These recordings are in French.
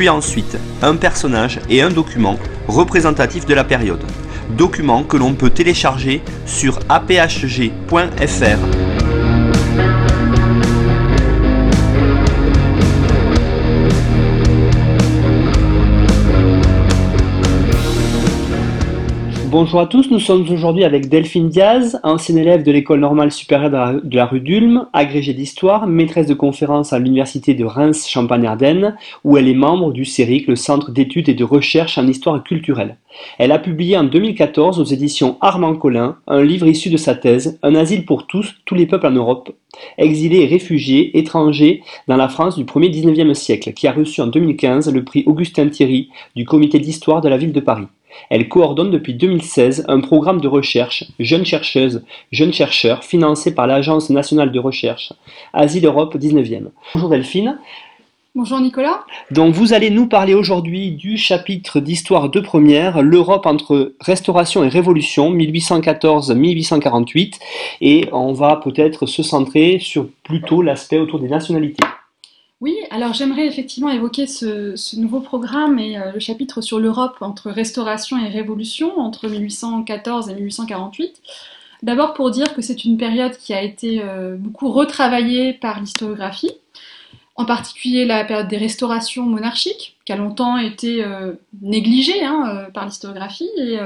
puis ensuite un personnage et un document représentatif de la période. Document que l'on peut télécharger sur aphg.fr. Bonjour à tous, nous sommes aujourd'hui avec Delphine Diaz, ancienne élève de l'école normale supérieure de la, rue d'Ulm, agrégée d'histoire, maîtresse de conférences à l'université de Reims-Champagne-Ardenne, où elle est membre du CERIC, le Centre d'études et de recherche en histoire culturelle. Elle a publié en 2014 aux éditions Armand Collin un livre issu de sa thèse, Un asile pour tous, tous les peuples en Europe, exilés et réfugiés étrangers dans la France du 1er 19e siècle, qui a reçu en 2015 le prix Augustin Thierry du comité d'histoire de la ville de Paris. Elle coordonne depuis 2016 un programme de recherche Jeunes chercheuses, jeunes chercheurs financé par l'Agence nationale de recherche Asile Europe 19e. Bonjour Delphine. Bonjour Nicolas. Donc vous allez nous parler aujourd'hui du chapitre d'histoire de première, l'Europe entre restauration et révolution 1814-1848 et on va peut-être se centrer sur plutôt l'aspect autour des nationalités. Oui, alors j'aimerais effectivement évoquer ce, nouveau programme et euh, le chapitre sur l'Europe entre restauration et révolution, entre 1814 et 1848. D'abord pour dire que c'est une période qui a été euh, beaucoup retravaillée par l'historiographie, en particulier la période des restaurations monarchiques, qui a longtemps été euh, négligée hein, par l'historiographie et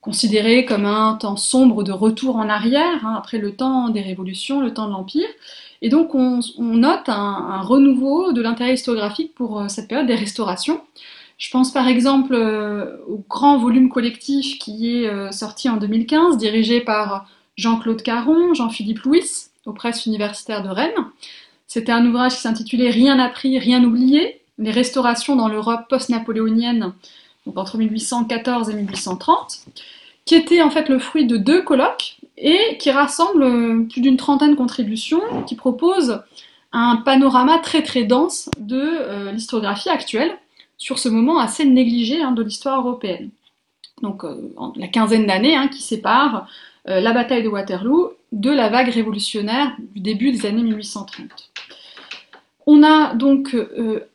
considérée comme un temps sombre de retour en arrière, hein, après le temps des révolutions, le temps de l'Empire. Et donc on, note un, renouveau de l'intérêt historiographique pour euh, cette période des restaurations. Je pense par exemple euh, au grand volume collectif qui est euh, sorti en 2015, dirigé par Jean-Claude Caron, Jean-Philippe Louis, aux presses universitaires de Rennes. C'était un ouvrage qui s'intitulait Rien appris, rien oublié, les restaurations dans l'Europe post-napoléonienne, donc entre 1814 et 1830, qui était en fait le fruit de deux colloques et qui rassemble euh, plus d'une trentaine de contributions, qui proposent un panorama très très dense de euh, l'historiographie actuelle sur ce moment assez négligé hein, de l'histoire européenne. Donc euh, la quinzaine d'années hein, qui séparent la bataille de Waterloo de la vague révolutionnaire du début des années 1830. On a donc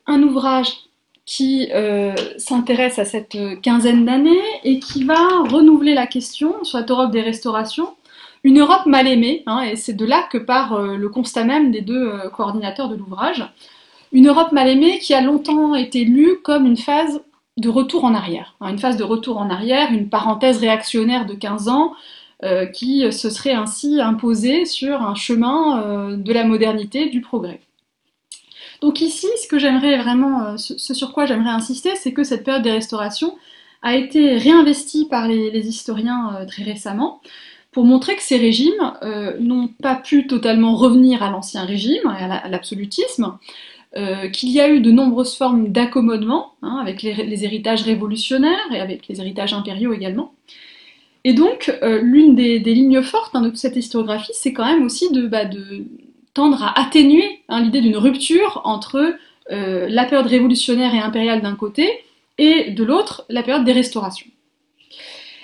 un ouvrage qui s'intéresse à cette quinzaine d'années et qui va renouveler la question sur cette Europe des restaurations une Europe mal aimée, hein, et c'est de là que part euh, le constat même des deux euh, coordinateurs de l'ouvrage. Une Europe mal aimée qui a longtemps été lue comme une phase de retour en arrière. Hein, une phase de retour en arrière, une parenthèse réactionnaire de 15 ans euh, qui se serait ainsi imposée sur un chemin de la modernité, du progrès. Donc ici, ce que j'aimerais vraiment, ce sur quoi j'aimerais insister, c'est que cette période des restaurations a été réinvestie par les historiens très récemment, pour montrer que ces régimes euh, n'ont pas pu totalement revenir à l'ancien régime, à l'absolutisme, euh, qu'il y a eu de nombreuses formes d'accommodement, hein, avec les, héritages révolutionnaires et avec les héritages impériaux également. Et donc, euh, l'une des, lignes fortes hein, de toute cette historiographie, c'est quand même aussi de, bah, tendre à atténuer hein, l'idée d'une rupture entre la période révolutionnaire et impériale d'un côté, et de l'autre, la période des restaurations.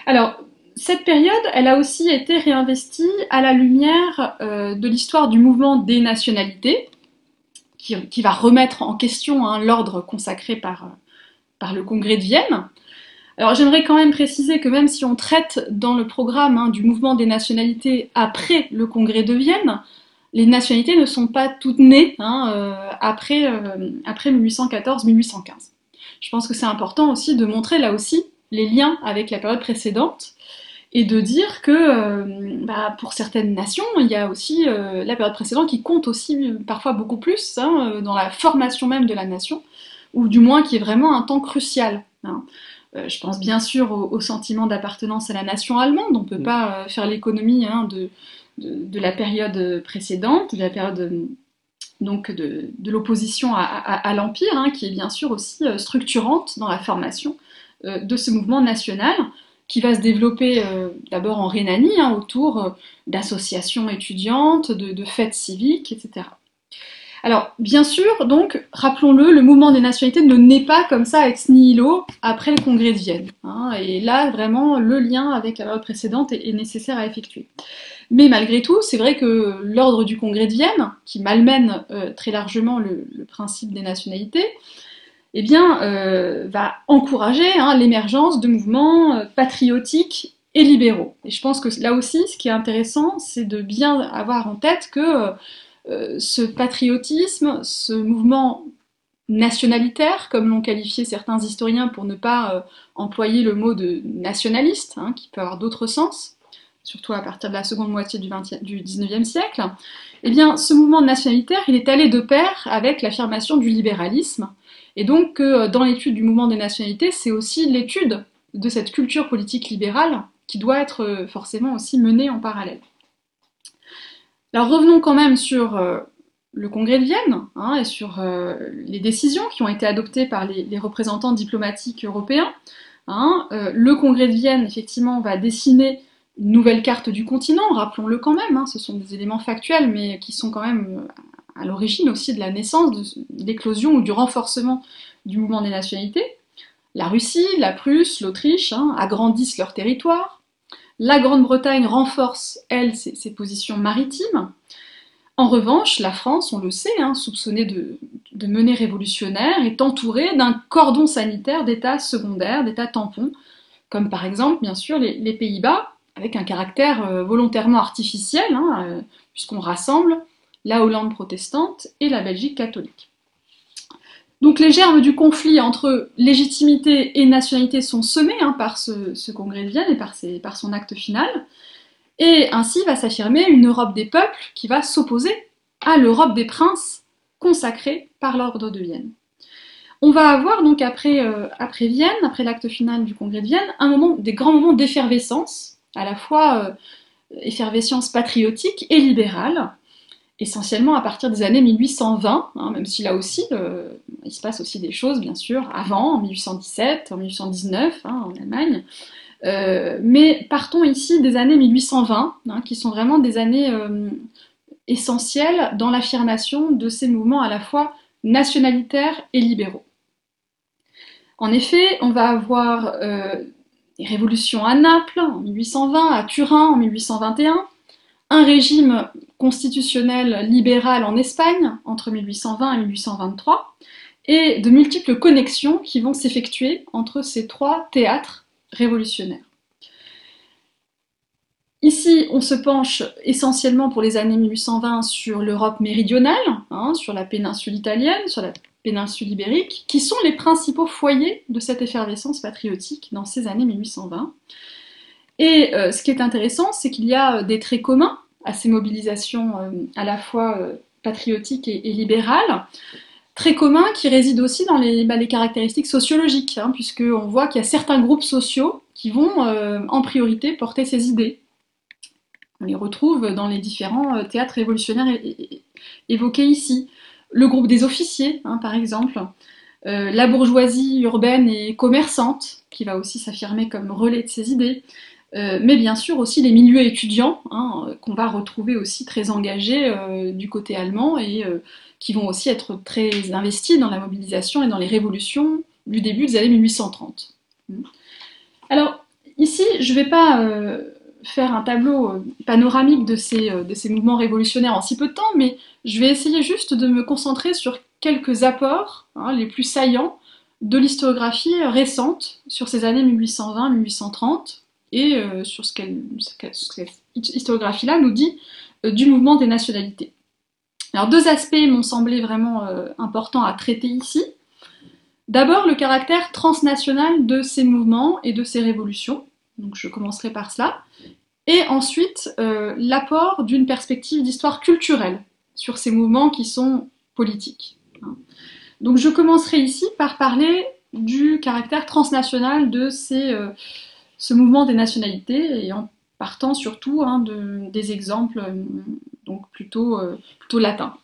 Alors, cette période, elle a aussi été réinvestie à la lumière euh, de l'histoire du mouvement des nationalités, qui, va remettre en question hein, l'ordre consacré par, par, le Congrès de Vienne. Alors j'aimerais quand même préciser que même si on traite dans le programme hein, du mouvement des nationalités après le Congrès de Vienne, les nationalités ne sont pas toutes nées hein, euh, après, euh, après 1814-1815. Je pense que c'est important aussi de montrer là aussi les liens avec la période précédente et de dire que euh, bah, pour certaines nations, il y a aussi euh, la période précédente qui compte aussi euh, parfois beaucoup plus hein, dans la formation même de la nation, ou du moins qui est vraiment un temps crucial. Hein. je pense bien sûr au, sentiment d'appartenance à la nation allemande, on ne peut mm. pas faire l'économie hein, de, de, la période précédente, de la période donc de, de l'opposition à, à, l'Empire, qui est bien sûr aussi structurante dans la formation de ce mouvement national qui va se développer d'abord en Rhénanie, hein, autour d'associations étudiantes, de, fêtes civiques, etc. Alors, bien sûr, donc, rappelons-le, le mouvement des nationalités ne naît pas comme ça ex nihilo après le congrès de Vienne. Hein, et là, vraiment, le lien avec la période précédente est, nécessaire à effectuer. Mais malgré tout, c'est vrai que l'ordre du congrès de Vienne, qui malmène euh, très largement le, principe des nationalités, eh bien, euh, va encourager hein, l'émergence de mouvements euh, patriotiques et libéraux. Et je pense que là aussi, ce qui est intéressant, c'est de bien avoir en tête que euh, ce patriotisme, ce mouvement nationalitaire, comme l'ont qualifié certains historiens pour ne pas employer le mot de nationaliste, hein, qui peut avoir d'autres sens, surtout à partir de la seconde moitié du, 20 du 19e siècle, eh bien, ce mouvement nationalitaire, il est allé de pair avec l'affirmation du libéralisme, et donc euh, dans l'étude du mouvement des nationalités, c'est aussi l'étude de cette culture politique libérale qui doit être forcément aussi menée en parallèle. Alors revenons quand même sur euh, le congrès de Vienne hein, et sur euh, les décisions qui ont été adoptées par les, représentants diplomatiques européens. Hein. Euh, le congrès de Vienne, effectivement, va dessiner une nouvelle carte du continent, rappelons-le quand même, hein, ce sont des éléments factuels, mais qui sont quand même à l'origine aussi de la naissance, de l'éclosion ou du renforcement du mouvement des nationalités. La Russie, la Prusse, l'Autriche agrandissent leur territoire, la Grande-Bretagne renforce, elle, ses, positions maritimes. En revanche, la France, on le sait, hein, soupçonnée de, de menées révolutionnaires, est entourée d'un cordon sanitaire d'États secondaires, d'États tampons, comme par exemple, bien sûr, les, Pays-Bas, avec un caractère euh, volontairement artificiel, hein, euh, puisqu'on rassemble la Hollande protestante et la Belgique catholique. Donc les germes du conflit entre légitimité et nationalité sont semés hein, par ce, congrès de Vienne et par, son acte final, et ainsi va s'affirmer une Europe des peuples qui va s'opposer à l'Europe des princes consacrée par l'ordre de Vienne. On va avoir donc après, euh, Vienne, après l'acte final du congrès de Vienne, un moment, des grands moments d'effervescence, à la fois euh, effervescence patriotique et libérale, essentiellement à partir des années 1820, hein, même si là aussi, il se passe aussi des choses, bien sûr, avant, en 1817, en 1819, hein, en Allemagne. Euh, mais partons ici des années 1820, hein, qui sont vraiment des années euh, essentielles dans l'affirmation de ces mouvements à la fois nationalitaires et libéraux. En effet, on va avoir euh, des révolutions à Naples en 1820, à Turin en 1821, un régime constitutionnel libéral en Espagne entre 1820 et 1823, et de multiples connexions qui vont s'effectuer entre ces trois théâtres révolutionnaires. Ici, on se penche essentiellement pour les années 1820 sur l'Europe méridionale, hein, sur la péninsule italienne, sur la péninsule ibérique, qui sont les principaux foyers de cette effervescence patriotique dans ces années 1820. Et euh, ce qui est intéressant, c'est qu'il y a euh, des traits communs à ces mobilisations euh, à la fois patriotiques et, libérales, très communs qui résident aussi dans les, bah, caractéristiques sociologiques, hein, puisqu'on voit qu'il y a certains groupes sociaux qui vont en priorité porter ces idées. On les retrouve dans les différents théâtres révolutionnaires évoqués ici. Le groupe des officiers, hein, par exemple, la bourgeoisie urbaine et commerçante, qui va aussi s'affirmer comme relais de ces idées, euh, mais bien sûr aussi les milieux étudiants, hein, qu'on va retrouver aussi très engagés euh, du côté allemand et euh, qui vont aussi être très investis dans la mobilisation et dans les révolutions du début des années 1830. Alors ici, je ne vais pas faire un tableau panoramique de ces, de ces mouvements révolutionnaires en si peu de temps, mais je vais essayer juste de me concentrer sur quelques apports hein, les plus saillants de l'historiographie récente sur ces années 1820-1830 et euh, sur ce qu'elle, cette historiographie-là nous dit euh, du mouvement des nationalités. Alors deux aspects m'ont semblé vraiment euh, importants à traiter ici. D'abord le caractère transnational de ces mouvements et de ces révolutions, donc je commencerai par cela, et ensuite l'apport d'une perspective d'histoire culturelle sur ces mouvements qui sont politiques. Donc je commencerai ici par parler du caractère transnational de ces ce mouvement des nationalités et en partant surtout hein, de, des exemples euh, donc plutôt, euh, plutôt latins.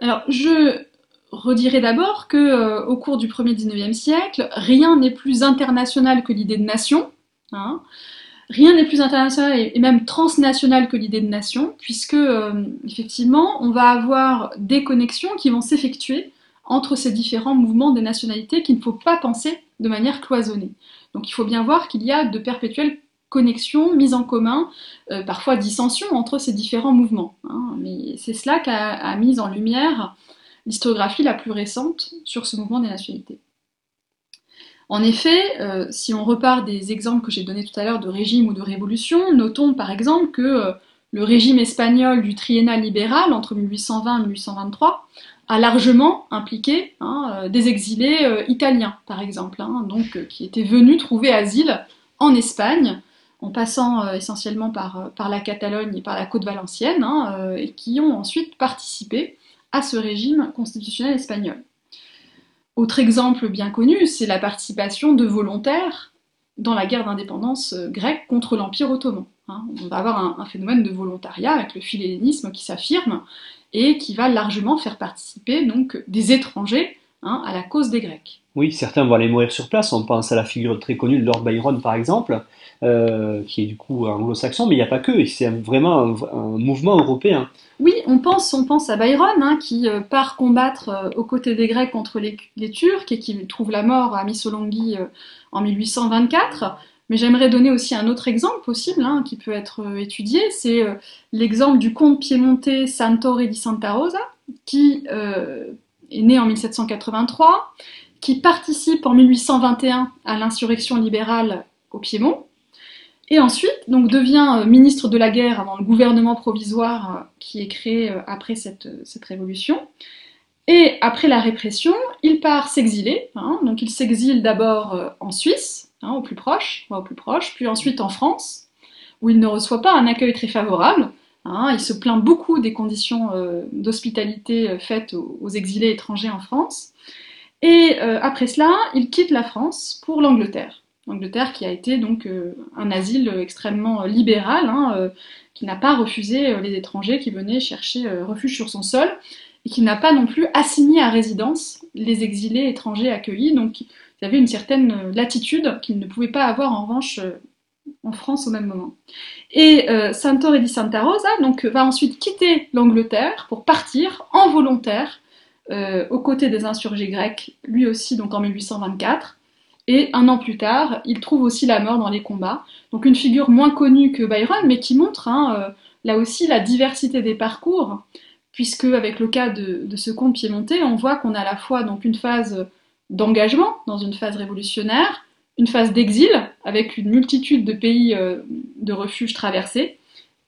Alors je redirai d'abord que euh, au cours du 1er 19e siècle, rien n'est plus international que l'idée de nation. Hein. Rien n'est plus international et même transnational que l'idée de nation, puisque effectivement, on va avoir des connexions qui vont s'effectuer entre ces différents mouvements des nationalités qu'il ne faut pas penser de manière cloisonnée. Donc il faut bien voir qu'il y a de perpétuelles connexions, mises en commun, euh, parfois dissensions entre ces différents mouvements. Hein. Mais c'est cela qu'a mis en lumière l'historiographie la plus récente sur ce mouvement des nationalités. En effet, euh, si on repart des exemples que j'ai donnés tout à l'heure de régime ou de révolution, notons par exemple que euh, le régime espagnol du triennat libéral entre 1820 et 1823 a largement impliqué hein, euh, des exilés italiens, par exemple, hein, donc, qui étaient venus trouver asile en Espagne, en passant essentiellement par, la Catalogne et par la côte valencienne, hein, et qui ont ensuite participé à ce régime constitutionnel espagnol. Autre exemple bien connu, c'est la participation de volontaires dans la guerre d'indépendance euh, grecque contre l'Empire ottoman. On va avoir un, phénomène de volontariat avec le philélénisme qui s'affirme et qui va largement faire participer donc des étrangers hein, à la cause des Grecs. Oui, certains vont aller mourir sur place. On pense à la figure très connue de Lord Byron, par exemple, euh, qui est du coup anglo-saxon, mais il n'y a pas que. C'est vraiment un, mouvement européen. Oui, on pense, on pense à Byron, hein, qui euh, part combattre euh, aux côtés des Grecs contre les, Turcs et qui trouve la mort à Missolonghi en 1824. Mais j'aimerais donner aussi un autre exemple possible hein, qui peut être étudié, c'est l'exemple du comte piémontais Santore di Santa Rosa, qui est né en 1783, qui participe en 1821 à l'insurrection libérale au Piémont, et ensuite donc devient euh, ministre de la guerre dans le gouvernement provisoire euh, qui est créé euh, après cette, cette révolution. Et après la répression, il part s'exiler. Hein. donc il s'exile d'abord en Suisse, hein, au plus proche, au plus proche, puis ensuite en France, où il ne reçoit pas un accueil très favorable. Hein. il se plaint beaucoup des conditions d'hospitalité faites aux, exilés étrangers en France. Et euh, après cela, il quitte la France pour l'Angleterre. L'Angleterre qui a été donc euh, un asile extrêmement libéral, hein, euh, qui n'a pas refusé les étrangers qui venaient chercher refuge sur son sol, et qui n'a pas non plus assigné à résidence les exilés étrangers accueillis. Il avait une certaine latitude qu'il ne pouvait pas avoir en revanche en France au même moment. Et euh, Santore di Santa Rosa donc, va ensuite quitter l'Angleterre pour partir en volontaire euh, aux côtés des insurgés grecs, lui aussi donc en 1824. Et un an plus tard, il trouve aussi la mort dans les combats. Donc une figure moins connue que Byron, mais qui montre hein, euh, là aussi la diversité des parcours, puisque avec le cas de, ce comte piémontais, on voit qu'on a à la fois donc une phase d'engagement dans une phase révolutionnaire, une phase d'exil avec une multitude de pays euh, de refuge traversés,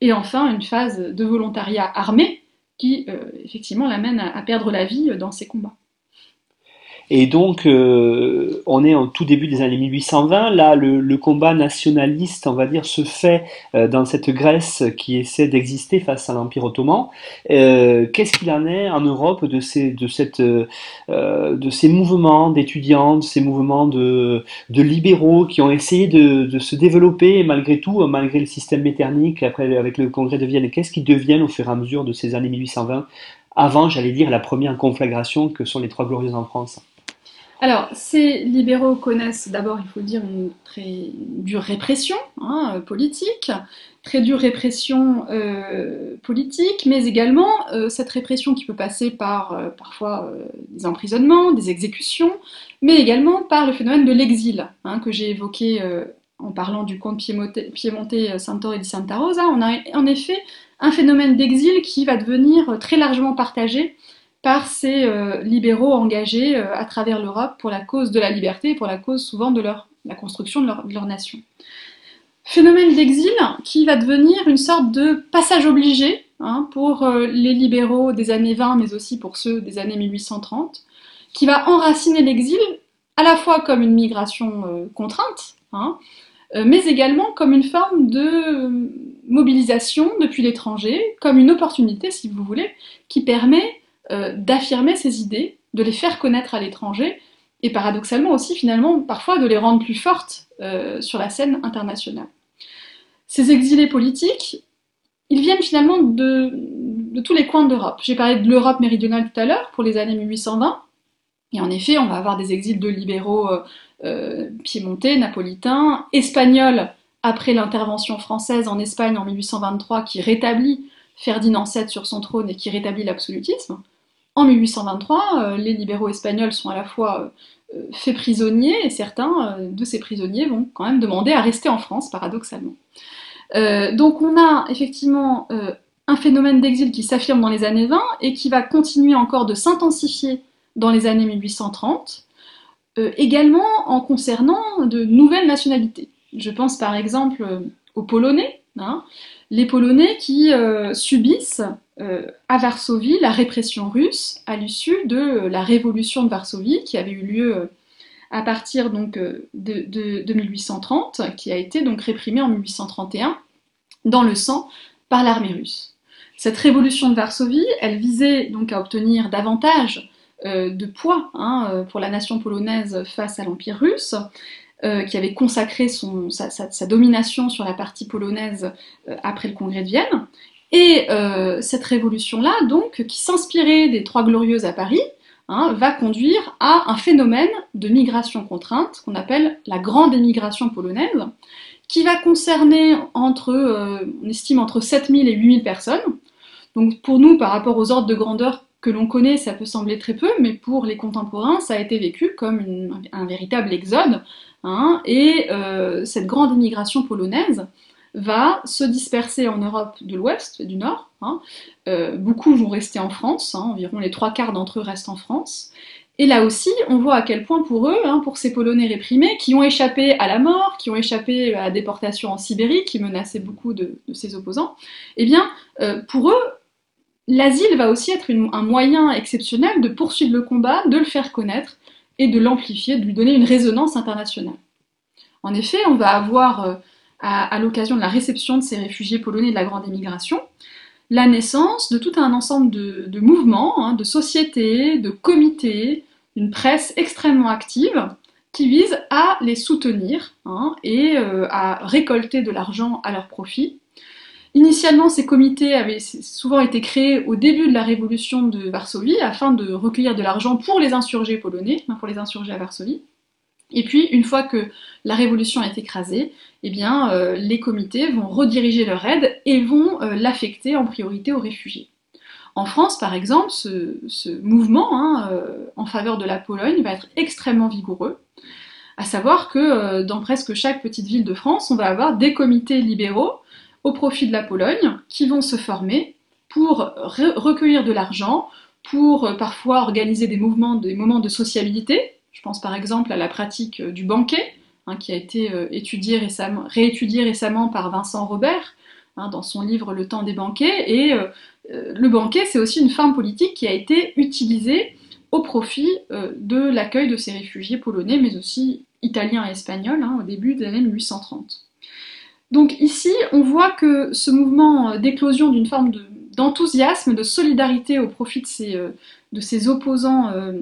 et enfin une phase de volontariat armé qui euh, effectivement l'amène à, perdre la vie dans ces combats. Et donc, euh, on est en tout début des années 1820. Là, le, combat nationaliste, on va dire, se fait euh, dans cette Grèce qui essaie d'exister face à l'Empire ottoman. Qu'est-ce qu'il en est en Europe de ces, de cette, de ces mouvements d'étudiants, de ces mouvements de, de, libéraux qui ont essayé de, de, se développer malgré tout, malgré le système méternique, après avec le congrès de Vienne? Qu'est-ce qu'ils deviennent au fur et à mesure de ces années 1820 avant, j'allais dire, la première conflagration que sont les Trois Glorieuses en France? Alors, ces libéraux connaissent d'abord, il faut dire, une très dure répression hein, politique, très dure répression euh, politique, mais également euh, cette répression qui peut passer par euh, parfois des emprisonnements, des exécutions, mais également par le phénomène de l'exil hein, que j'ai évoqué en parlant du comte piémontais Santoro di Santa Rosa. On a en effet un phénomène d'exil qui va devenir très largement partagé par ces euh, libéraux engagés euh, à travers l'Europe pour la cause de la liberté pour la cause souvent de leur, la construction de leur, nation. Phénomène d'exil qui va devenir une sorte de passage obligé hein, pour euh, les libéraux des années 20, mais aussi pour ceux des années 1830, qui va enraciner l'exil à la fois comme une migration contrainte, hein, mais également comme une forme de mobilisation depuis l'étranger, comme une opportunité, si vous voulez, qui permet euh, d'affirmer ces idées, de les faire connaître à l'étranger, et paradoxalement aussi finalement parfois de les rendre plus fortes euh, sur la scène internationale. Ces exilés politiques, ils viennent finalement de, de tous les coins d'Europe. J'ai parlé de l'Europe méridionale tout à l'heure, pour les années 1820. Et en effet, on va avoir des exils de libéraux euh, piémontais, napolitains, espagnols après l'intervention française en Espagne en 1823 qui rétablit Ferdinand VII sur son trône et qui rétablit l'absolutisme. En 1823, les libéraux espagnols sont à la fois faits prisonniers et certains de ces prisonniers vont quand même demander à rester en France, paradoxalement. donc on a effectivement un phénomène d'exil qui s'affirme dans les années 20 et qui va continuer encore de s'intensifier dans les années 1830, euh, également en concernant de nouvelles nationalités. Je pense par exemple euh, aux Polonais, hein. les Polonais qui euh, subissent à Varsovie la répression russe à l'issue de la révolution de Varsovie qui avait eu lieu à partir donc de, de, 1830, qui a été donc réprimée en 1831 dans le sang par l'armée russe. Cette révolution de Varsovie, elle visait donc à obtenir davantage euh, de poids hein, euh, pour la nation polonaise face à l'Empire russe, euh, qui avait consacré sa, domination sur la partie polonaise après le congrès de Vienne. Et cette révolution-là, donc, qui s'inspirait des Trois Glorieuses à Paris, hein, va conduire à un phénomène de migration contrainte qu'on appelle la grande émigration polonaise, qui va concerner entre, on estime entre 7000 et 8000 personnes, donc pour nous, par rapport aux ordres de grandeur que l'on connaît, ça peut sembler très peu, mais pour les contemporains, ça a été vécu comme un véritable exode. Hein, et euh, cette grande immigration polonaise va se disperser en Europe de l'Ouest et du Nord. Hein. Euh, beaucoup vont rester en France, hein, environ les trois quarts d'entre eux restent en France. Et là aussi, on voit à quel point pour eux, pour ces Polonais réprimés, qui ont échappé à la mort, qui ont échappé à la déportation en Sibérie, qui menaçait beaucoup de, de ses opposants, eh bien, euh, pour eux, L'asile va aussi être un moyen exceptionnel de poursuivre le combat, de le faire connaître et de l'amplifier, de lui donner une résonance internationale. En effet, on va avoir, à, l'occasion de la réception de ces réfugiés polonais de la grande émigration, la naissance de tout un ensemble de, mouvements, hein, de sociétés, de comités, une presse extrêmement active qui vise à les soutenir hein, et euh, à récolter de l'argent à leur profit Initialement, ces comités avaient souvent été créés au début de la révolution de Varsovie afin de recueillir de l'argent pour les insurgés polonais, pour les insurgés à Varsovie. Et puis, une fois que la révolution est écrasée, eh euh, les comités vont rediriger leur aide et vont euh, l'affecter en priorité aux réfugiés. En France, par exemple, ce, mouvement hein, euh, en faveur de la Pologne va être extrêmement vigoureux, à savoir que dans presque chaque petite ville de France, on va avoir des comités libéraux au profit de la Pologne qui vont se former pour recueillir de l'argent, pour parfois organiser des mouvements, des moments de sociabilité. Je pense par exemple à la pratique euh, du banquet, hein, qui a été euh, étudié récemment, réétudié récemment par Vincent Robert hein, dans son livre Le temps des banquets. Et le banquet, c'est aussi une forme politique qui a été utilisée au profit de l'accueil de ces réfugiés polonais, mais aussi italiens et espagnols, hein, au début des années 1830. Donc ici, on voit que ce mouvement euh, d'éclosion d'une forme d'enthousiasme, de, solidarité au profit de ces, euh, opposants euh,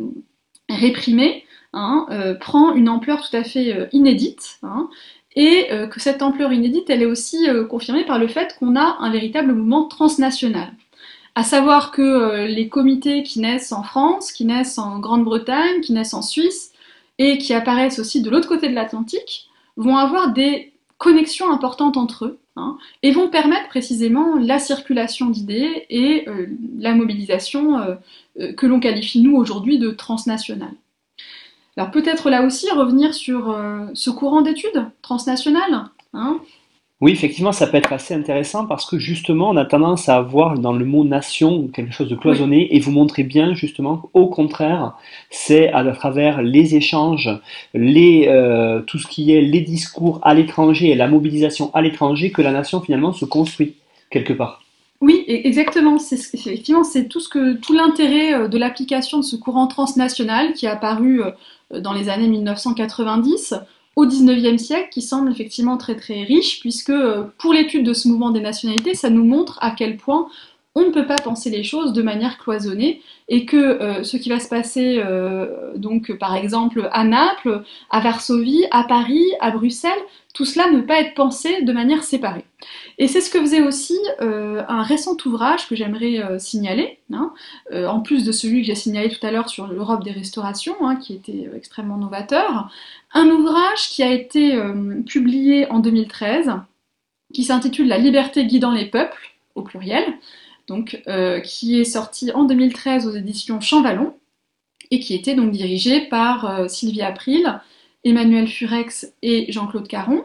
réprimés, hein, prend une ampleur tout à fait inédite, hein, et que cette ampleur inédite, elle est aussi confirmée par le fait qu'on a un véritable mouvement transnational. À savoir que les comités qui naissent en France, qui naissent en Grande-Bretagne, qui naissent en Suisse, et qui apparaissent aussi de l'autre côté de l'Atlantique, vont avoir des connexions importantes entre eux, hein, et vont permettre précisément la circulation d'idées et euh, la mobilisation euh, euh, que l'on qualifie nous aujourd'hui de transnationale. Alors peut-être là aussi revenir sur ce courant d'études transnationales, hein, oui, effectivement, ça peut être assez intéressant parce que justement, on a tendance à avoir dans le mot nation quelque chose de cloisonné et vous montrez bien justement au contraire, c'est à travers les échanges, les, euh, tout ce qui est les discours à l'étranger et la mobilisation à l'étranger que la nation finalement se construit quelque part. Oui, e-, exactement. C'est effectivement c'est tout ce que tout l'intérêt euh, de l'application de ce courant transnational qui est apparu euh, dans les années 1990 au XIXe siècle qui semble effectivement très très riche, puisque euh, pour l'étude de ce mouvement des nationalités, ça nous montre à quel point on ne peut pas penser les choses de manière cloisonnée et que euh, ce qui va se passer, euh, donc par exemple à Naples, à Varsovie, à Paris, à Bruxelles, tout cela ne peut pas être pensé de manière séparée. Et c'est ce que faisait aussi euh, un récent ouvrage que j'aimerais signaler, hein, en plus de celui que j'ai signalé tout à l'heure sur l'Europe des restaurations, hein, qui était extrêmement novateur, un ouvrage qui a été publié en 2013, qui s'intitule La liberté guidant les peuples, au pluriel, donc, euh, qui est sorti en 2013 aux éditions Champvallon et qui était donc dirigé par euh, Sylvie April, Emmanuel Furex et Jean-Claude Caron.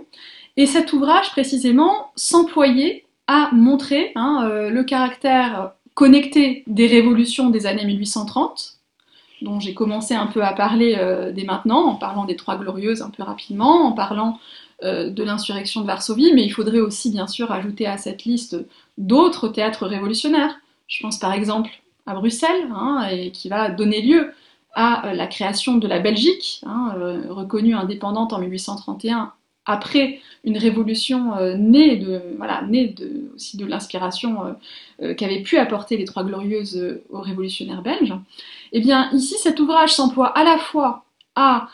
Et cet ouvrage, précisément, s'employait à montrer hein, euh, le caractère connecté des révolutions des années 1830, dont j'ai commencé un peu à parler dès maintenant, en parlant des Trois Glorieuses un peu rapidement, en parlant de l'insurrection de Varsovie, mais il faudrait aussi bien sûr ajouter à cette liste d'autres théâtres révolutionnaires. Je pense par exemple à Bruxelles, hein, qui va donner lieu à euh, la création de la Belgique, hein, euh, reconnue indépendante en 1831 après une révolution euh, née, de, voilà, née aussi de l'inspiration qu'avaient pu apporter les Trois Glorieuses aux révolutionnaires belges. Eh bien, ici, cet ouvrage s'emploie à la fois à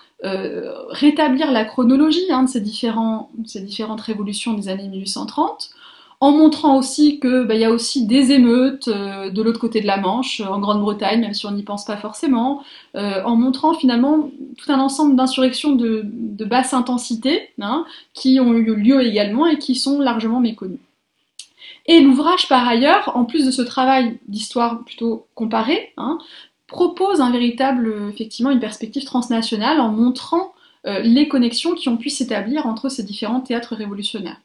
rétablir la chronologie hein, de ces différentes révolutions des années 1830, en montrant aussi qu'il bah, y a aussi des émeutes euh, de l'autre côté de la Manche, en Grande-Bretagne, même si on n'y pense pas forcément, euh, en montrant finalement tout un ensemble d'insurrections de, basse intensité hein, qui ont eu lieu également et qui sont largement méconnues. Et l'ouvrage, par ailleurs, en plus de ce travail d'histoire plutôt comparée, hein, propose un véritable, effectivement, une perspective transnationale en montrant euh, les connexions qui ont pu s'établir entre ces différents théâtres révolutionnaires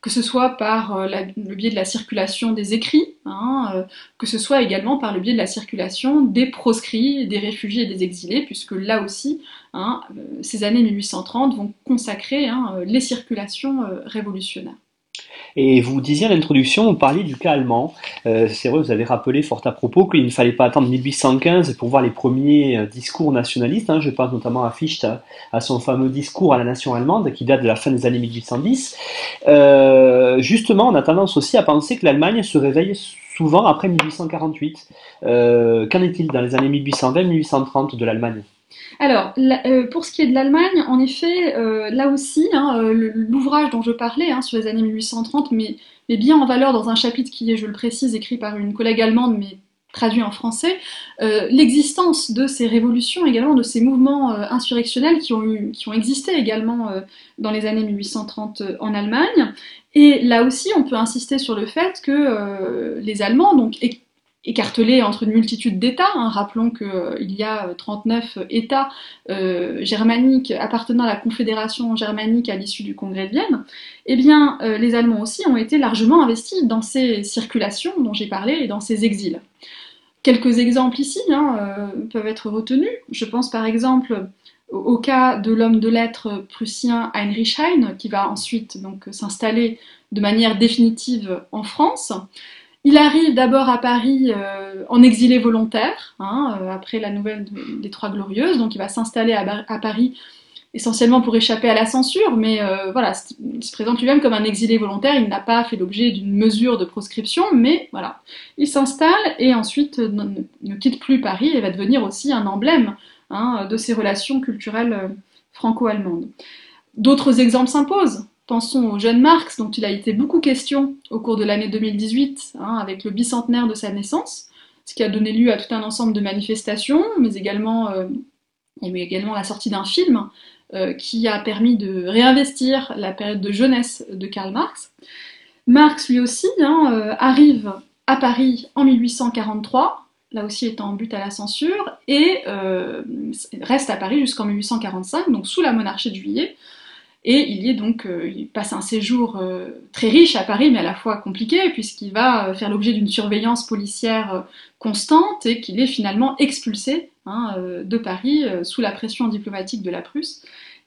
que ce soit par euh, le biais de la circulation des écrits, hein, euh, que ce soit également par le biais de la circulation des proscrits, des réfugiés et des exilés, puisque là aussi, hein, ces années 1830 vont consacrer hein, les circulations révolutionnaires. Et vous disiez à l'introduction, vous parliez du cas allemand. Euh, c'est vrai, vous avez rappelé fort à propos qu'il ne fallait pas attendre 1815 pour voir les premiers euh, discours nationalistes. Hein. Je pense notamment à Fichte, à, son fameux discours à la nation allemande qui date de la fin des années 1810. Euh, justement, on a tendance aussi à penser que l'Allemagne se réveille souvent après 1848. Qu'en est-il dans les années 1820-1830 de l'Allemagne? Alors, euh, pour ce qui est de l'Allemagne, en effet, euh, là aussi, hein, euh, l'ouvrage dont je parlais hein, sur les années 1830 met, bien en valeur dans un chapitre qui est, je le précise, écrit par une collègue allemande, mais traduit en français, l'existence de ces révolutions, également de ces mouvements insurrectionnels qui ont, qui ont existé également dans les années 1830 en Allemagne. Et là aussi, on peut insister sur le fait que les Allemands, donc écartelé entre une multitude d'États. Hein. Rappelons qu'il euh, y a 39 États euh, germaniques appartenant à la Confédération germanique à l'issue du Congrès de Vienne. Eh bien, euh, les Allemands aussi ont été largement investis dans ces circulations dont j'ai parlé et dans ces exils. Quelques exemples ici hein, peuvent être retenus. Je pense par exemple au cas de l'homme de lettres prussien Heinrich Heine, qui va ensuite s'installer de manière définitive en France. Il arrive d'abord à Paris euh, en exilé volontaire, hein, euh, après la nouvelle des Trois Glorieuses, donc il va s'installer à, Paris essentiellement pour échapper à la censure, mais euh, voilà, il se présente lui-même comme un exilé volontaire, il n'a pas fait l'objet d'une mesure de proscription, mais voilà, il s'installe et ensuite ne, quitte plus Paris et va devenir aussi un emblème hein, de ses relations culturelles franco-allemandes. D'autres exemples s'imposent. Pensons au jeune Marx, dont il a été beaucoup question au cours de l'année 2018, hein, avec le bicentenaire de sa naissance, ce qui a donné lieu à tout un ensemble de manifestations, mais également, euh, la sortie d'un film euh, qui a permis de réinvestir la période de jeunesse de Karl Marx. Marx, lui aussi, hein, euh, arrive à Paris en 1843, là aussi étant en but à la censure, et reste à Paris jusqu'en 1845, donc sous la monarchie de Juillet, et il y est donc, euh, il passe un séjour euh, très riche à Paris, mais à la fois compliqué, puisqu'il va euh, faire l'objet d'une surveillance policière constante et qu'il est finalement expulsé hein, de Paris sous la pression diplomatique de la Prusse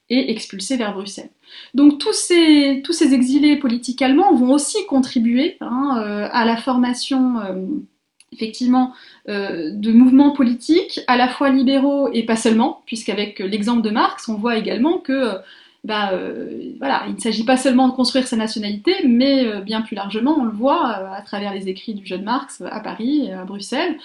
et expulsé vers Bruxelles. Donc tous ces, tous ces exilés politiques allemands vont aussi contribuer hein, à la formation effectivement de mouvements politiques à la fois libéraux et pas seulement, puisqu'avec l'exemple de Marx, on voit également que bah, voilà, il ne s'agit pas seulement de construire sa nationalité, mais bien plus largement, on le voit à travers les écrits du jeune Marx à Paris, à Bruxelles,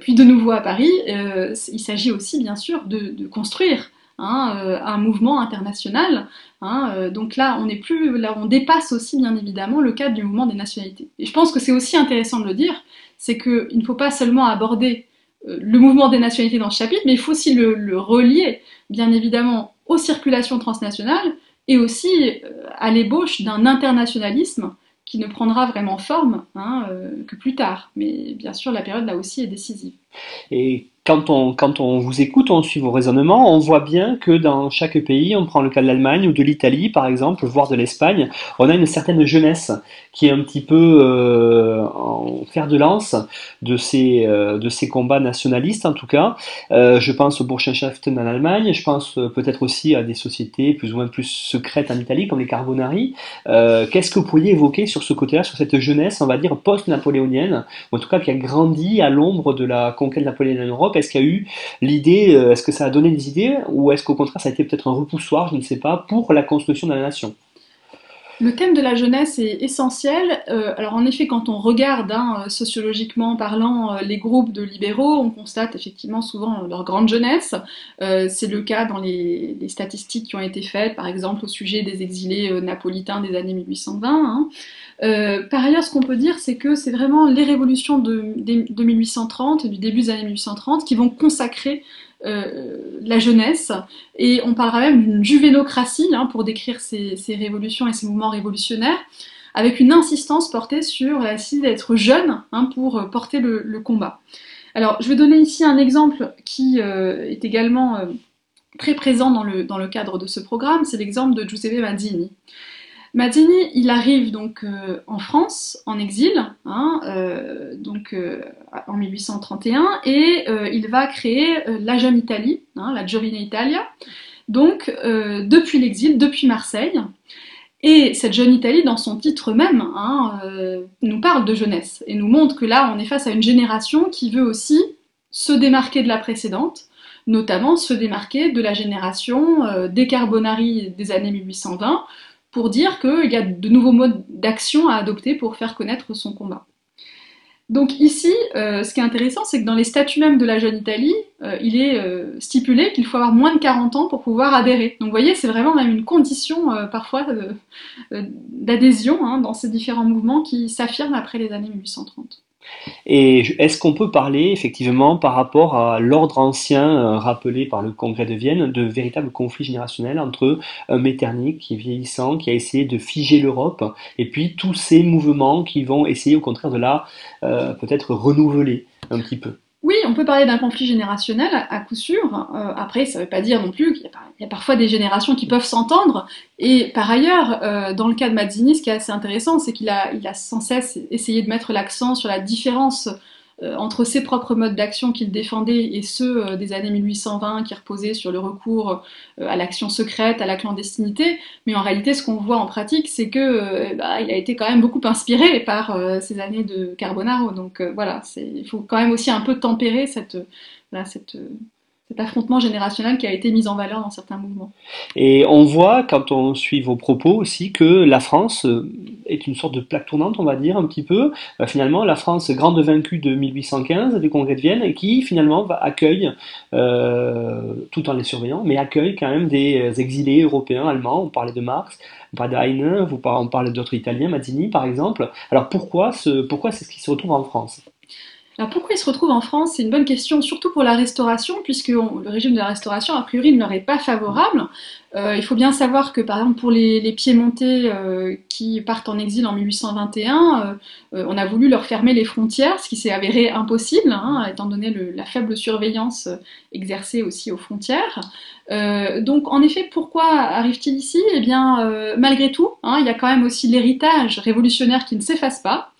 puis de nouveau à Paris, il s'agit aussi bien sûr de, construire hein, un mouvement international. Hein, donc là, on plus, là, on dépasse aussi bien évidemment le cadre du mouvement des nationalités. Et je pense que c'est aussi intéressant de le dire, c'est qu'il ne faut pas seulement aborder le mouvement des nationalités dans ce chapitre, mais il faut aussi le relier, bien évidemment, aux circulations transnationales et aussi euh, à l'ébauche d'un internationalisme qui ne prendra vraiment forme hein, euh, que plus tard. Mais bien sûr, la période là aussi est décisive. Quand on, quand on vous écoute, on suit vos raisonnements, on voit bien que dans chaque pays, on prend le cas de l'Allemagne ou de l'Italie par exemple, voire de l'Espagne, on a une certaine jeunesse qui est un petit peu euh, en fer de lance de ces, euh, de ces combats nationalistes en tout cas. Euh, je pense au Burschenschaften en Allemagne, je pense peut-être aussi à des sociétés plus ou moins plus secrètes en Italie comme les Carbonari. Qu'est-ce que vous pourriez évoquer sur ce côté-là, sur cette jeunesse, on va dire post-napoléonienne, ou en tout cas qui a grandi à l'ombre de la conquête napoléonienne en Europe est-ce qu'il y a eu l'idée, euh, est-ce que ça a donné des idées, ou est-ce qu'au contraire ça a été peut-être un repoussoir, je ne sais pas, pour la construction de la nation? Le thème de la jeunesse est essentiel. Euh, alors en effet, quand on regarde hein, sociologiquement parlant euh, les groupes de libéraux, on constate effectivement souvent leur grande jeunesse. c'est le cas dans les, statistiques qui ont été faites, par exemple au sujet des exilés napolitains des années 1820. Euh, par ailleurs, ce qu'on peut dire, c'est que c'est vraiment les révolutions de, 1830, du début des années 1830, qui vont consacrer euh, la jeunesse, et on parlera même d'une juvénocratie hein, pour décrire ces, révolutions et ces mouvements révolutionnaires, avec une insistance portée sur la d'être jeune hein, pour porter le, combat. Alors, je vais donner ici un exemple qui euh, est également très présent dans le, dans le cadre de ce programme, c'est l'exemple de Giuseppe Mazzini. Mazzini, il arrive donc euh, en France, en exil, hein, euh, donc euh, en 1831, et il va créer la Jeune Italie, hein, la Giovine Italia, donc depuis l'exil, depuis Marseille. Et cette Jeune Italie, dans son titre même, hein, nous parle de jeunesse et nous montre que là, on est face à une génération qui veut aussi se démarquer de la précédente, notamment se démarquer de la génération des Carbonari des années 1820, pour dire qu'il y a de nouveaux modes d'action à adopter pour faire connaître son combat. Donc ici, euh, ce qui est intéressant, c'est que dans les statuts même de la Jeune Italie, euh, il est euh, stipulé qu'il faut avoir moins de 40 ans pour pouvoir adhérer. Donc vous voyez, c'est vraiment même une condition parfois d'adhésion hein, dans ces différents mouvements qui s'affirment après les années 1830. Et est-ce qu'on peut parler effectivement par rapport à l'ordre ancien euh, rappelé par le Congrès de Vienne de véritable conflit générationnel entre un Metternich qui est vieillissant, qui a essayé de figer l'Europe, et puis tous ces mouvements qui vont essayer au contraire de la euh, peut-être renouveler un petit peu? Oui, on peut parler d'un conflit générationnel, à, coup sûr. Euh, après, ça ne veut pas dire non plus qu'il y, a parfois des générations qui peuvent s'entendre. Et par ailleurs, euh, dans le cas de Mazzini, ce qui est assez intéressant, c'est qu'il a, sans cesse essayé de mettre l'accent sur la différence entre ses propres modes d'action qu'il défendait et ceux euh, des années 1820 qui reposaient sur le recours euh, à l'action secrète, à la clandestinité. Mais en réalité, ce qu'on voit en pratique, c'est que bah, il a été quand même beaucoup inspiré par ces années de Carbonaro. Donc voilà, il faut quand même aussi un peu tempérer cette, cette cet affrontement générationnel qui a été mis en valeur dans certains mouvements. Et on voit, quand on suit vos propos aussi, que la France euh, est une sorte de plaque tournante, on va dire, un petit peu. Euh, finalement, la France, grande vaincue de 1815 du Congrès de Vienne, qui finalement accueille, euh, tout en les surveillant, mais accueille quand même des exilés européens, allemands, on parlait de Marx, on parlait de on parlait d'autres Italiens, Mazzini par exemple. Alors pourquoi, pourquoi c'est ce qui se retrouve en France? Pourquoi ils se retrouvent en France? C'est une bonne question, surtout pour la restauration, puisque le régime de la restauration, a priori, ne leur est pas favorable. Euh, il faut bien savoir que, par exemple, pour les, les Piémontais euh, qui partent en exil en 1821, euh, on a voulu leur fermer les frontières, ce qui s'est avéré impossible, hein, étant donné la faible surveillance exercée aussi aux frontières. donc, en effet, pourquoi arrive-t-il ici? Eh bien, malgré tout, hein, il y a quand même aussi l'héritage révolutionnaire qui ne s'efface pas.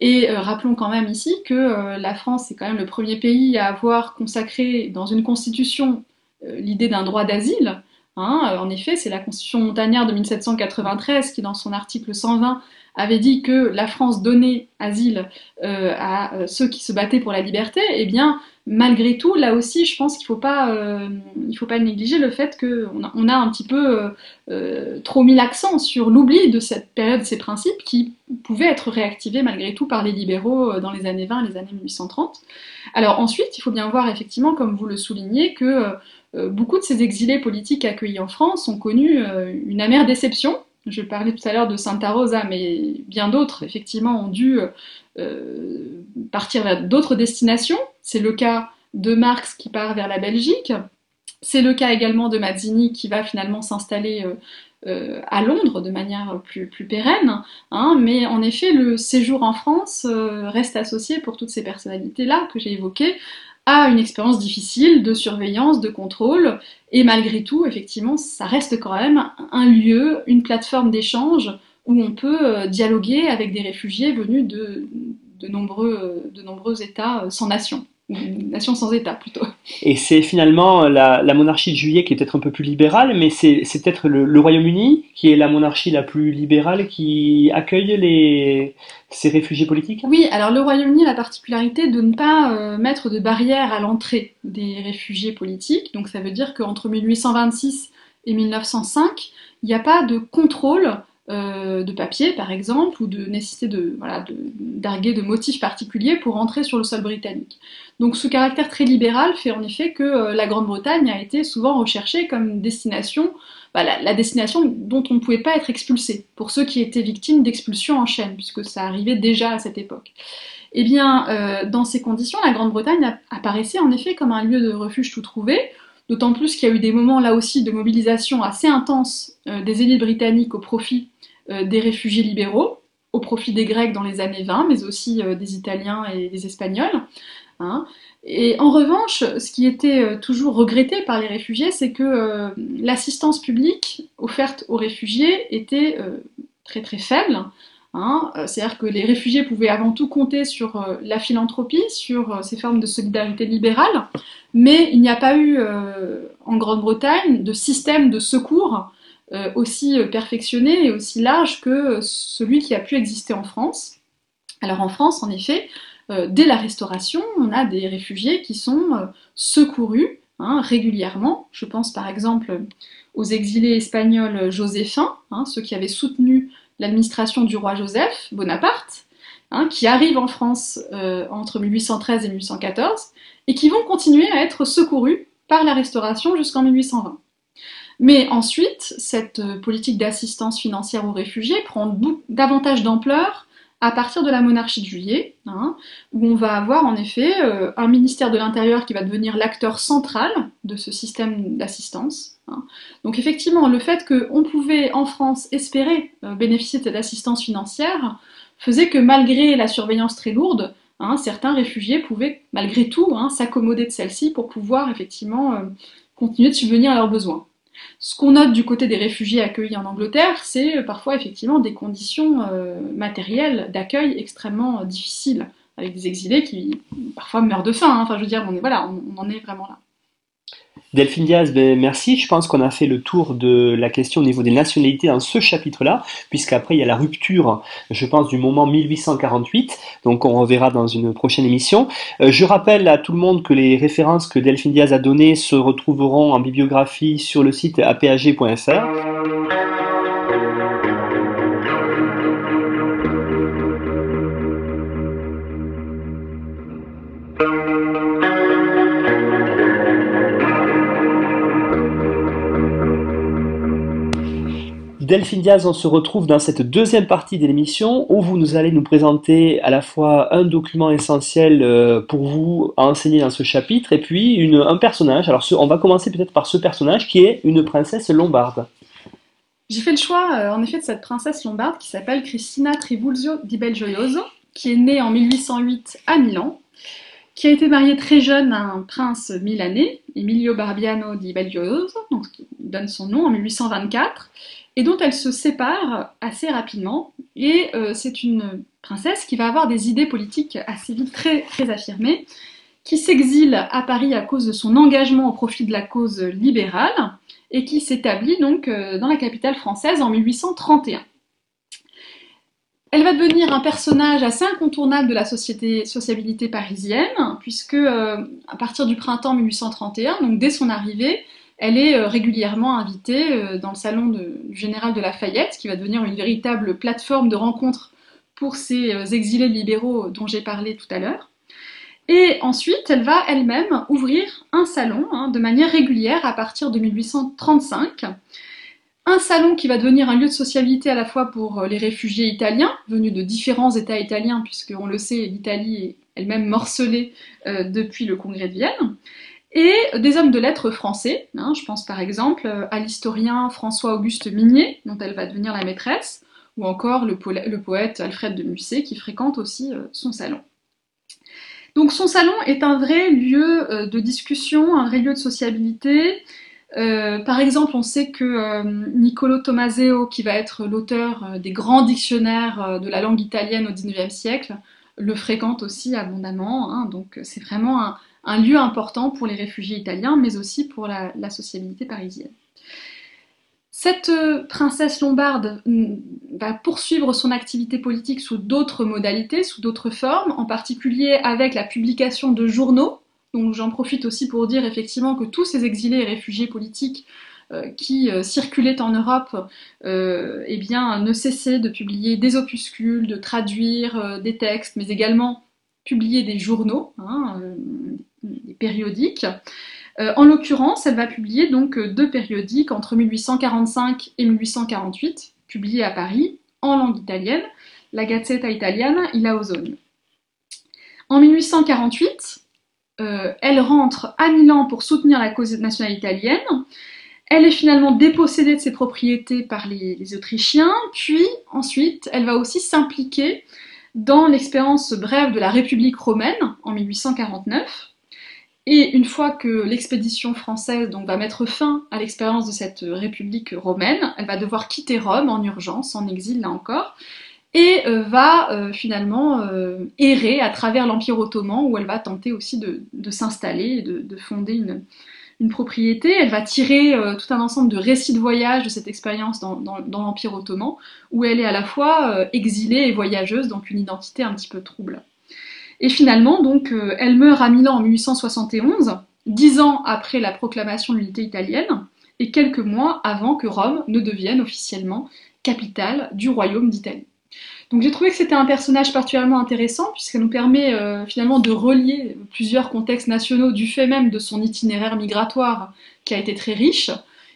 Et euh, rappelons quand même ici que euh, la France est quand même le premier pays à avoir consacré dans une constitution euh, l'idée d'un droit d'asile. Hein. en effet, c'est la constitution montagnarde de 1793 qui, dans son article 120, avait dit que la France donnait asile euh, à euh, ceux qui se battaient pour la liberté, eh bien, malgré tout, là aussi, je pense qu'il ne faut, pas, euh, négliger le fait qu'on a, on a un petit peu trop mis l'accent sur l'oubli de cette période, ces principes qui pouvaient être réactivés malgré tout par les libéraux dans les années 20 et les années 1830. Alors ensuite, il faut bien voir effectivement, comme vous le soulignez, que beaucoup de ces exilés politiques accueillis en France ont connu une amère déception je parlais tout à l'heure de Santa Rosa, mais bien d'autres, effectivement, ont dû euh, partir vers d'autres destinations. C'est le cas de Marx qui part vers la Belgique. C'est le cas également de Mazzini qui va finalement s'installer euh, euh, à Londres de manière plus, plus pérenne. Hein. mais en effet, le séjour en France reste associé pour toutes ces personnalités-là que j'ai évoquées à une expérience difficile de surveillance, de contrôle, et malgré tout, effectivement, ça reste quand même un lieu, une plateforme d'échange où on peut euh, dialoguer avec des réfugiés venus de, de, nombreux, de nombreux États euh, sans nation une nation sans État plutôt. Et c'est finalement la, monarchie de juillet qui est peut-être un peu plus libérale, mais c'est peut-être le, Royaume-Uni qui est la monarchie la plus libérale qui accueille les, ces réfugiés politiques? Oui, alors le Royaume-Uni a la particularité de ne pas euh, mettre de barrière à l'entrée des réfugiés politiques, donc ça veut dire qu'entre 1826 et 1905, il n'y a pas de contrôle euh, de papier, par exemple, ou de nécessité de, d'arguer de, motifs particuliers pour entrer sur le sol britannique. Donc ce caractère très libéral fait en effet que euh, la Grande-Bretagne a été souvent recherchée comme destination, bah, la, destination dont on ne pouvait pas être expulsé, pour ceux qui étaient victimes d'expulsion en chaîne, puisque ça arrivait déjà à cette époque. Eh bien, euh, dans ces conditions, la Grande-Bretagne apparaissait en effet comme un lieu de refuge tout trouvé, d'autant plus qu'il y a eu des moments là aussi de mobilisation assez intense des élites britanniques au profit euh, des réfugiés libéraux au profit des Grecs dans les années 20, mais aussi euh, des Italiens et des Espagnols. Hein. Et en revanche, ce qui était euh, toujours regretté par les réfugiés, c'est que l'assistance publique offerte aux réfugiés était très très faible. Hein. C'est-à-dire que les réfugiés pouvaient avant tout compter sur la philanthropie, sur ces formes de solidarité libérale, mais il n'y a pas eu en Grande-Bretagne de système de secours euh, aussi euh, perfectionné et aussi large que celui qui a pu exister en France. Alors en France, en effet, euh, dès la Restauration, on a des réfugiés qui sont secourus hein, régulièrement. Je pense par exemple aux exilés espagnols joséphin, hein, ceux qui avaient soutenu l'administration du roi Joseph Bonaparte, hein, qui arrivent en France entre 1813 et 1814, et qui vont continuer à être secourus par la Restauration jusqu'en 1820. Mais ensuite, cette euh, politique d'assistance financière aux réfugiés prend davantage d'ampleur à partir de la monarchie de juillet, hein, où on va avoir en effet euh, un ministère de l'Intérieur qui va devenir l'acteur central de ce système d'assistance. Hein. Donc effectivement, le fait qu'on pouvait en France espérer euh, bénéficier de cette assistance financière faisait que malgré la surveillance très lourde, hein, certains réfugiés pouvaient malgré tout s'accommoder de celle-ci pour pouvoir effectivement continuer de subvenir à leurs besoins. Ce qu'on note du côté des réfugiés accueillis en Angleterre, c'est euh, parfois effectivement des conditions euh, matérielles d'accueil extrêmement euh, difficiles, avec des exilés qui parfois meurent de faim. Hein. Enfin, je veux dire, voilà, on en est vraiment là. Delphine Diaz, ben, merci. Je pense qu'on a fait le tour de la question au niveau des nationalités dans ce chapitre-là, puisqu'après il y a la rupture, je pense, du moment 1848. Donc on reverra dans une prochaine émission. Euh, je rappelle à tout le monde que les références que Delphine Diaz a données se retrouveront en bibliographie sur le site apag.fr. Delphine Diaz, on se retrouve dans cette deuxième partie de l'émission où vous nous allez nous présenter à la fois un document essentiel euh, pour vous à enseigner dans ce chapitre et puis un personnage. Alors on va commencer peut-être par ce personnage qui est une princesse lombarde. J'ai fait le choix euh, en effet de cette princesse lombarde qui s'appelle Cristina Trivulzio di Belgioioso, qui est née en 1808 à Milan, qui a été mariée très jeune à un prince milanais, Emilio Barbiano di Belgioioso, donc qui donne son nom en 1824, et dont elle se sépare assez rapidement. Et euh, c'est une princesse qui va avoir des idées politiques assez vite très, très affirmées, qui s'exile à Paris à cause de son engagement au profit de la cause libérale, et qui s'établit donc euh, dans la capitale française en 1831. Elle va devenir un personnage assez incontournable de la société, sociabilité parisienne, puisque à partir du printemps 1831, donc dès son arrivée, elle est régulièrement invitée dans le salon du général de Lafayette, qui va devenir une véritable plateforme de rencontre pour ces exilés libéraux dont j'ai parlé tout à l'heure. Et ensuite, elle va elle-même ouvrir un salon hein, de manière régulière à partir de 1835. Un salon qui va devenir un lieu de sociabilité à la fois pour euh, les réfugiés italiens, venus de différents États italiens, puisque on le sait, l'Italie est elle-même morcelée euh, depuis le Congrès de Vienne, et des hommes de lettres français. Hein, je pense par exemple euh, à l'historien François-Auguste Mignet, dont elle va devenir la maîtresse, ou encore le, poète Alfred de Musset, qui fréquente aussi son salon. Donc son salon est un vrai lieu euh, de discussion, un vrai lieu de sociabilité. Euh, par exemple, on sait que euh, Niccolo Tomaseo, qui va être l'auteur des grands dictionnaires de la langue italienne au XIXe siècle, le fréquente aussi abondamment. Hein. donc c'est vraiment un, lieu important pour les réfugiés italiens, mais aussi pour la sociabilité parisienne. Cette euh, princesse lombarde mm, va poursuivre son activité politique sous d'autres modalités, sous d'autres formes, en particulier avec la publication de journaux. Donc j'en profite aussi pour dire effectivement que tous ces exilés et réfugiés politiques euh, qui euh, circulaient en Europe eh bien, ne cessaient de publier des opuscules, de traduire des textes, mais également publier des journaux, hein, périodiques. Euh, en l'occurrence, elle va publier donc euh, deux périodiques entre 1845 et 1848, publiés à Paris, en langue italienne, la Gazzetta Italiana e la Ozone. En 1848, euh, elle rentre à Milan pour soutenir la cause nationale italienne. Elle est finalement dépossédée de ses propriétés par les Autrichiens, puis ensuite elle va aussi s'impliquer dans l'expérience brève de la République romaine en 1849. Et une fois que l'expédition française va mettre fin à l'expérience de cette république romaine, elle va devoir quitter Rome en urgence, en exil là encore, et euh, va euh, finalement euh, errer à travers l'Empire ottoman, où elle va tenter aussi de, s'installer et de, fonder une, propriété. Elle va tirer tout un ensemble de récits de voyage de cette expérience dans l'Empire ottoman, où elle est à la fois exilée et voyageuse, donc une identité un petit peu trouble. Et finalement, donc, euh, elle meurt à Milan en 1871, dix ans après la proclamation de l'unité italienne, et quelques mois avant que Rome ne devienne officiellement capitale du royaume d'Italie. Donc j'ai trouvé que c'était un personnage particulièrement intéressant puisqu'elle nous permet euh, finalement de relier plusieurs contextes nationaux du fait même de son itinéraire migratoire qui a été très riche.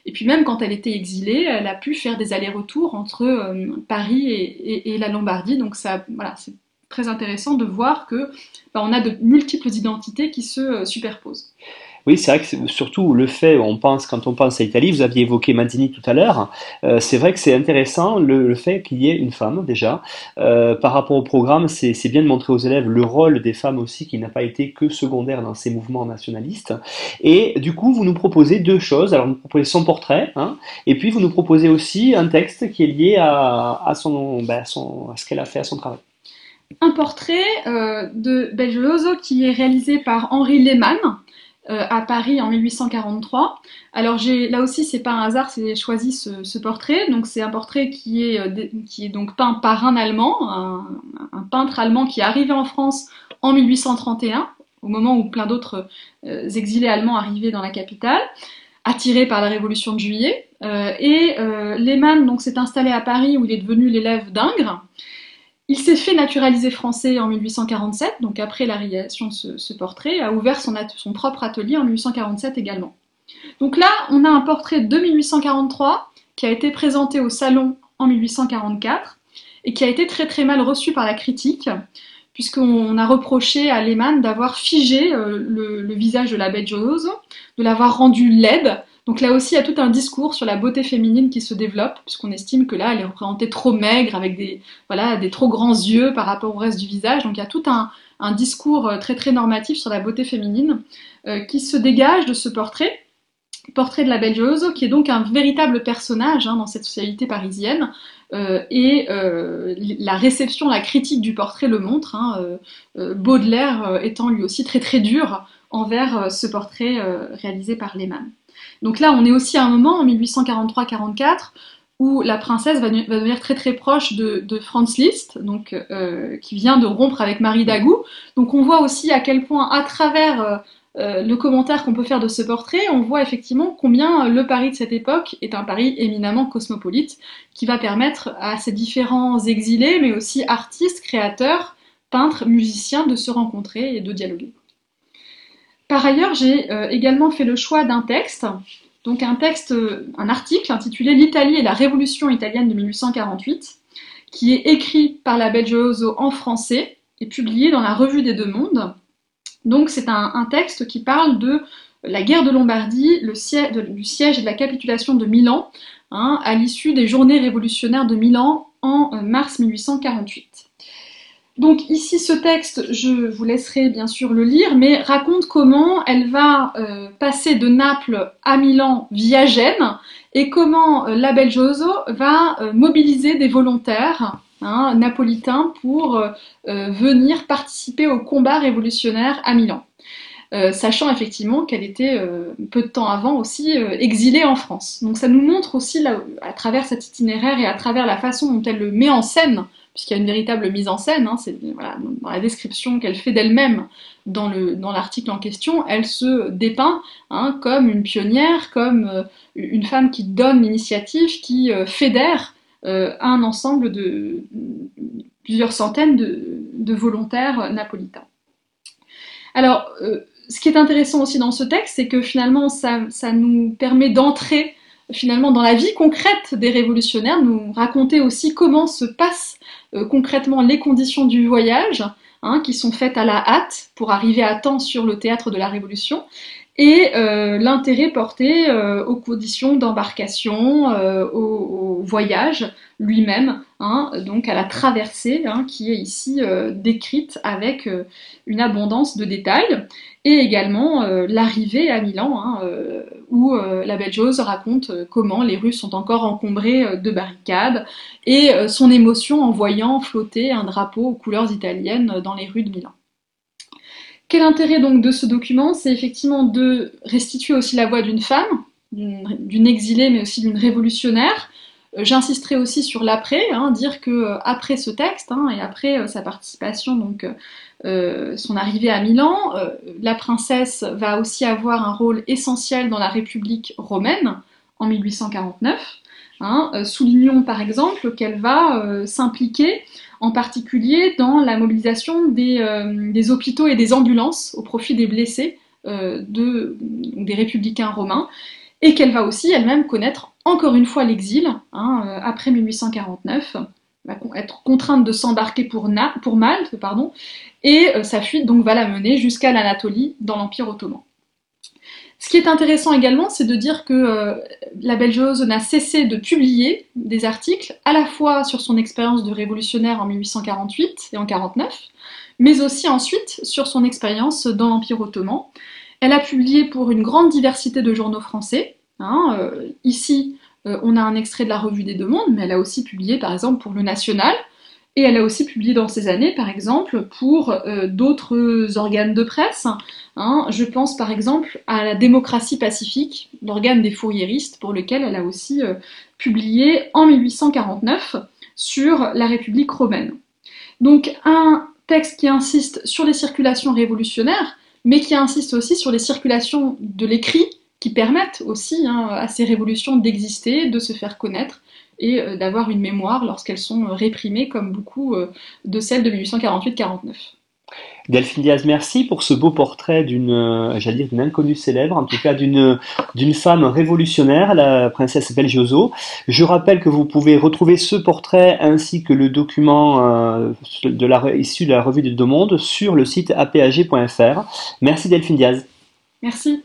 Et puis même quand elle était exilée, elle a pu faire des allers-retours entre euh, Paris et, et, la Lombardie. Donc ça, voilà, c'est très intéressant de voir que bah, on a de multiples identités qui se euh, superposent. Oui, c'est vrai que surtout le fait, on pense, quand on pense à l'Italie, vous aviez évoqué Mazzini tout à l'heure, euh, c'est vrai que c'est intéressant le, fait qu'il y ait une femme déjà. Euh, par rapport au programme, c'est bien de montrer aux élèves le rôle des femmes aussi qui n'a pas été que secondaire dans ces mouvements nationalistes. Et du coup, vous nous proposez deux choses. Alors, vous nous proposez son portrait, hein, et puis vous nous proposez aussi un texte qui est lié à, son, ben, son, à ce qu'elle a fait à son travail un portrait euh, de Belgioso qui est réalisé par Henri Lehmann euh, à Paris en 1843. Alors là aussi c'est pas un hasard, c'est choisi ce, portrait. Donc c'est un portrait qui est, euh, donc peint par un Allemand, un, peintre allemand qui est arrivé en France en 1831, au moment où plein d'autres exilés allemands arrivaient dans la capitale attiré par la Révolution de Juillet. et Lehmann donc s'est installé à Paris où il est devenu l'élève d'Ingres. Il s'est fait naturaliser français en 1847, donc après la réalisation de ce, portrait, a ouvert son, propre atelier en 1847 également. Donc là, on a un portrait de 1843 qui a été présenté au salon en 1844 et qui a été très très mal reçu par la critique, puisqu'on a reproché à Lehmann d'avoir figé euh, le, visage de la bête de l'avoir rendu laide, donc là aussi, il y a tout un discours sur la beauté féminine qui se développe, puisqu'on estime que là, elle est représentée trop maigre, avec des, voilà, des trop grands yeux par rapport au reste du visage. Donc il y a tout un, discours euh, très très normatif sur la beauté féminine euh, qui se dégage de ce portrait, portrait de la belle Gioso, qui est donc un véritable personnage hein, dans cette socialité parisienne. Euh, et la réception, la critique du portrait le montre, hein, Baudelaire étant lui aussi très très dur envers ce portrait réalisé par Lehmann. Donc là, on est aussi à un moment, en 1843-44, où la princesse va, devenir très très proche de, Franz Liszt, donc, euh, qui vient de rompre avec Marie Dagou. Donc on voit aussi à quel point, à travers euh, euh, le commentaire qu'on peut faire de ce portrait, on voit effectivement combien le Paris de cette époque est un Paris éminemment cosmopolite, qui va permettre à ces différents exilés, mais aussi artistes, créateurs, peintres, musiciens, de se rencontrer et de dialoguer. Par ailleurs, j'ai également fait le choix d'un texte donc un texte, un article intitulé L'Italie et la révolution italienne de 1848, qui est écrit par la Belgioso en français et publié dans la Revue des Deux Mondes. Donc c'est un, texte qui parle de la guerre de Lombardie, du siège et de la capitulation de Milan, hein, à l'issue des journées révolutionnaires de Milan en euh, mars 1848. Donc ici, ce texte, je vous laisserai bien sûr le lire, mais raconte comment elle va euh, passer de Naples à Milan via Gênes et comment euh, la Belgioso va euh, mobiliser des volontaires hein, napolitains pour venir participer au combat révolutionnaire à Milan. sachant effectivement qu'elle était peu de temps avant aussi exilée en France. Donc ça nous montre aussi, à travers cet itinéraire et à travers la façon dont elle le met en scène, puisqu'il y a une véritable mise en scène, hein, c'est dans la description qu'elle fait d'elle-même dans l'article dans en question, elle se dépeint hein, comme une pionnière, comme euh, une femme qui donne l'initiative, qui euh, fédère euh, un ensemble de plusieurs centaines de, volontaires napolitains. Alors, ce qui est intéressant aussi dans ce texte, c'est que finalement, ça, ça nous permet d'entrer finalement dans la vie concrète des révolutionnaires, nous raconter aussi comment se passent euh, concrètement les conditions du voyage, hein, qui sont faites à la hâte pour arriver à temps sur le théâtre de la Révolution, et euh, l'intérêt porté euh, aux conditions d'embarcation, au, voyage lui-même, hein, donc à la traversée, hein, qui est ici décrite avec une abondance de détails et également euh, l'arrivée à Milan, hein, euh, où euh, la belle Jose raconte comment les rues sont encore encombrées de barricades, et son émotion en voyant flotter un drapeau aux couleurs italiennes dans les rues de Milan. Quel intérêt donc de ce document C'est effectivement de restituer aussi la voix d'une femme, d'une exilée mais aussi d'une révolutionnaire, J'insisterai aussi sur l'après, hein, dire que après ce texte hein, et après sa participation donc euh, son arrivée à Milan, euh, la princesse va aussi avoir un rôle essentiel dans la République romaine en 1849. Hein. Euh, soulignons par exemple qu'elle va s'impliquer en particulier dans la mobilisation des, hôpitaux et des ambulances au profit des blessés des républicains romains, et qu'elle va aussi elle-même connaître encore une fois l'exil hein, après 1849 va être contrainte de s'embarquer pour, Malte, et euh, sa fuite donc va la mener jusqu'à l'Anatolie dans l'Empire ottoman. Ce qui est intéressant également, c'est de dire que euh, la Belgiose n'a cessé de publier des articles à la fois sur son expérience de révolutionnaire en 1848 et en 1849, mais aussi ensuite sur son expérience dans l'Empire ottoman. Elle a publié pour une grande diversité de journaux français. Hein, euh, ici, euh, on a un extrait de la Revue des Deux Mondes, mais elle a aussi publié par exemple pour Le National, et elle a aussi publié dans ces années, par exemple, pour euh, d'autres organes de presse. Hein. Je pense par exemple à la démocratie pacifique, l'organe des fourriéristes, pour lequel elle a aussi euh, publié en 1849 sur la République romaine. Donc un texte qui insiste sur les circulations révolutionnaires, mais qui insiste aussi sur les circulations de l'écrit qui permettent aussi hein, à ces révolutions d'exister, de se faire connaître et euh, d'avoir une mémoire lorsqu'elles sont réprimées comme beaucoup euh, de celles de 1848-49. Delphine Diaz, merci pour ce beau portrait d'une, euh, j'allais dire, d'une inconnue célèbre, en tout cas d'une, d'une femme révolutionnaire, la princesse Belgioso. Je rappelle que vous pouvez retrouver ce portrait ainsi que le document de la, issu de la revue des Deux Mondes sur le site apag.fr. Merci Delphine Diaz. Merci.